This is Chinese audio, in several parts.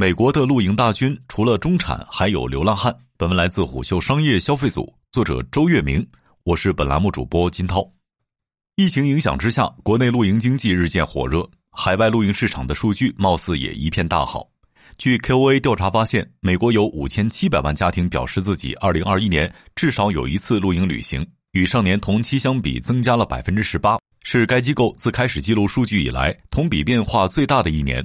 美国的露营大军除了中产，还有流浪汉。本文来自虎嗅商业消费组，作者周月明，我是本栏目主播金涛。疫情影响之下，国内露营经济日渐火热，海外露营市场的数据貌似也一片大好。据 KOA 调查发现，美国有五千七百万家庭表示自己二零二一年至少有一次露营旅行，与上年同期相比增加了百分之十八，是该机构自开始记录数据以来同比变化最大的一年。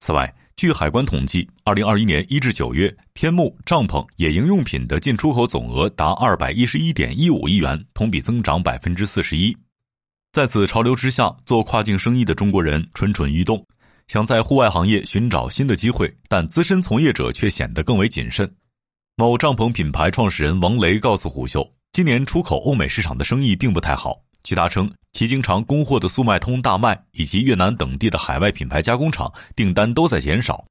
此外，据海关统计，二零二一年一至九月，天幕、帐篷、野营用品的进出口总额达二百一十一点一五亿元，同比增长百分之四十一。在此潮流之下，做跨境生意的中国人蠢蠢欲动，想在户外行业寻找新的机会，但资深从业者却显得更为谨慎。某帐篷品牌创始人王雷告诉虎嗅，今年出口欧美市场的生意并不太好。据他称，其经常供货的速卖通、大麦以及越南等地的海外品牌加工厂订单都在减少。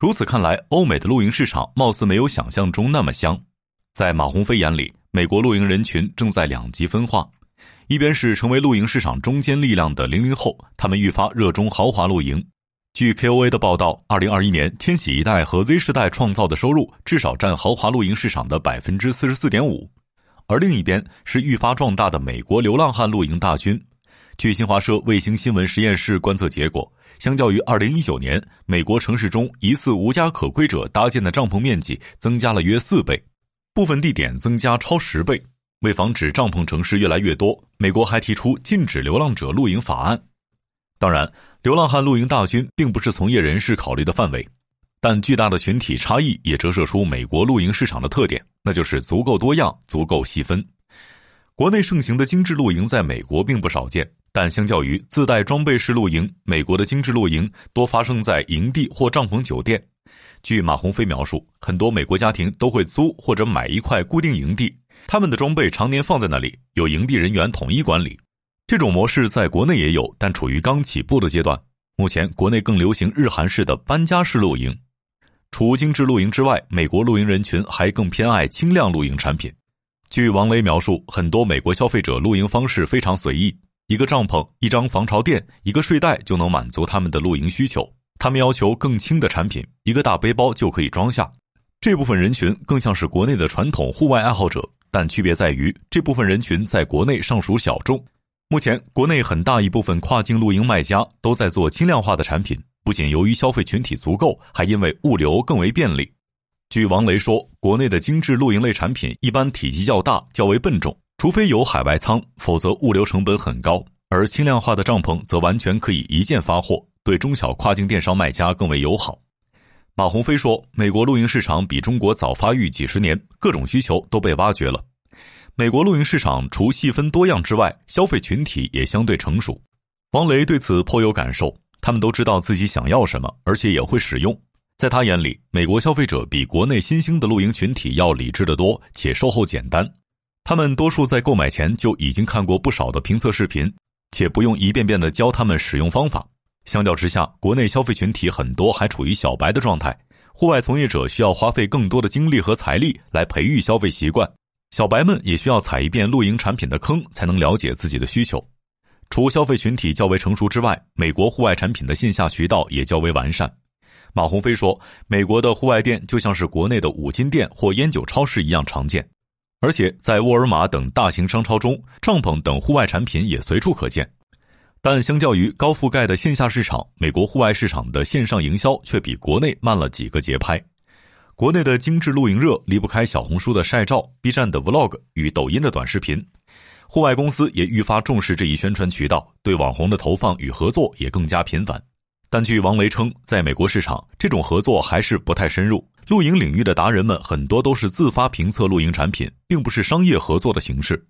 如此看来，欧美的露营市场貌似没有想象中那么香。在马鸿飞眼里，美国露营人群正在两极分化：一边是成为露营市场中坚力量的零零后，他们愈发热衷豪华露营。据 KOA 的报道，二零二一年千禧一代和 Z 世代创造的收入至少占豪华露营市场的百分之四十四点五。而另一边是愈发壮大的美国流浪汉露营大军。据新华社卫星新闻实验室观测结果，相较于2019年，美国城市中疑似无家可归者搭建的帐篷面积增加了约四倍，部分地点增加超十倍。为防止帐篷城市越来越多，美国还提出禁止流浪者露营法案。当然，流浪汉露营大军并不是从业人士考虑的范围。但巨大的群体差异也折射出美国露营市场的特点，那就是足够多样、足够细分。国内盛行的精致露营在美国并不少见，但相较于自带装备式露营，美国的精致露营多发生在营地或帐篷酒店。据马鸿飞描述，很多美国家庭都会租或者买一块固定营地，他们的装备常年放在那里，由营地人员统一管理。这种模式在国内也有，但处于刚起步的阶段。目前，国内更流行日韩式的搬家式露营。除精致露营之外，美国露营人群还更偏爱轻量露营产品。据王雷描述，很多美国消费者露营方式非常随意，一个帐篷、一张防潮垫、一个睡袋就能满足他们的露营需求。他们要求更轻的产品，一个大背包就可以装下。这部分人群更像是国内的传统户外爱好者，但区别在于，这部分人群在国内尚属小众。目前，国内很大一部分跨境露营卖家都在做轻量化的产品。不仅由于消费群体足够，还因为物流更为便利。据王雷说，国内的精致露营类产品一般体积较大、较为笨重，除非有海外仓，否则物流成本很高。而轻量化的帐篷则完全可以一键发货，对中小跨境电商卖家更为友好。马鸿飞说，美国露营市场比中国早发育几十年，各种需求都被挖掘了。美国露营市场除细分多样之外，消费群体也相对成熟。王雷对此颇有感受。他们都知道自己想要什么，而且也会使用。在他眼里，美国消费者比国内新兴的露营群体要理智得多，且售后简单。他们多数在购买前就已经看过不少的评测视频，且不用一遍遍的教他们使用方法。相较之下，国内消费群体很多还处于小白的状态，户外从业者需要花费更多的精力和财力来培育消费习惯，小白们也需要踩一遍露营产品的坑，才能了解自己的需求。除消费群体较为成熟之外，美国户外产品的线下渠道也较为完善。马鸿飞说：“美国的户外店就像是国内的五金店或烟酒超市一样常见，而且在沃尔玛等大型商超中，帐篷等户外产品也随处可见。但相较于高覆盖的线下市场，美国户外市场的线上营销却比国内慢了几个节拍。国内的精致露营热离不开小红书的晒照、B 站的 Vlog 与抖音的短视频。”户外公司也愈发重视这一宣传渠道，对网红的投放与合作也更加频繁。但据王雷称，在美国市场，这种合作还是不太深入。露营领域的达人们很多都是自发评测露营产品，并不是商业合作的形式。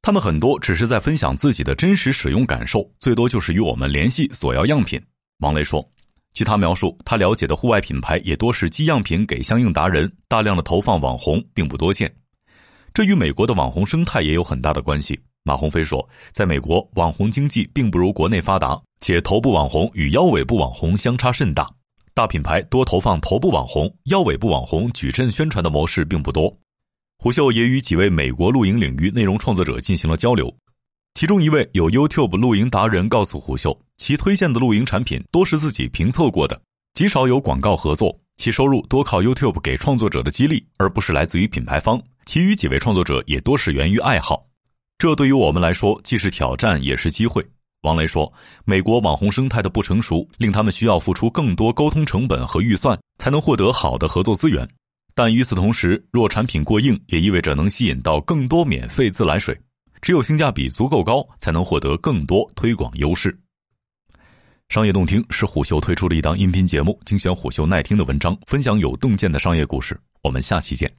他们很多只是在分享自己的真实使用感受，最多就是与我们联系索要样品。王雷说，据他描述，他了解的户外品牌也多是寄样品给相应达人，大量的投放网红并不多见。这与美国的网红生态也有很大的关系。马鸿飞说，在美国，网红经济并不如国内发达，且头部网红与腰尾部网红相差甚大。大品牌多投放头部网红，腰尾部网红矩阵宣传的模式并不多。胡秀也与几位美国露营领域内容创作者进行了交流，其中一位有 YouTube 露营达人告诉胡秀，其推荐的露营产品多是自己评测过的，极少有广告合作。其收入多靠 YouTube 给创作者的激励，而不是来自于品牌方。其余几位创作者也多是源于爱好，这对于我们来说既是挑战也是机会。王雷说：“美国网红生态的不成熟，令他们需要付出更多沟通成本和预算，才能获得好的合作资源。但与此同时，若产品过硬，也意味着能吸引到更多免费自来水。只有性价比足够高，才能获得更多推广优势。”商业洞听是虎嗅推出的一档音频节目，精选虎嗅耐听的文章，分享有洞见的商业故事。我们下期见。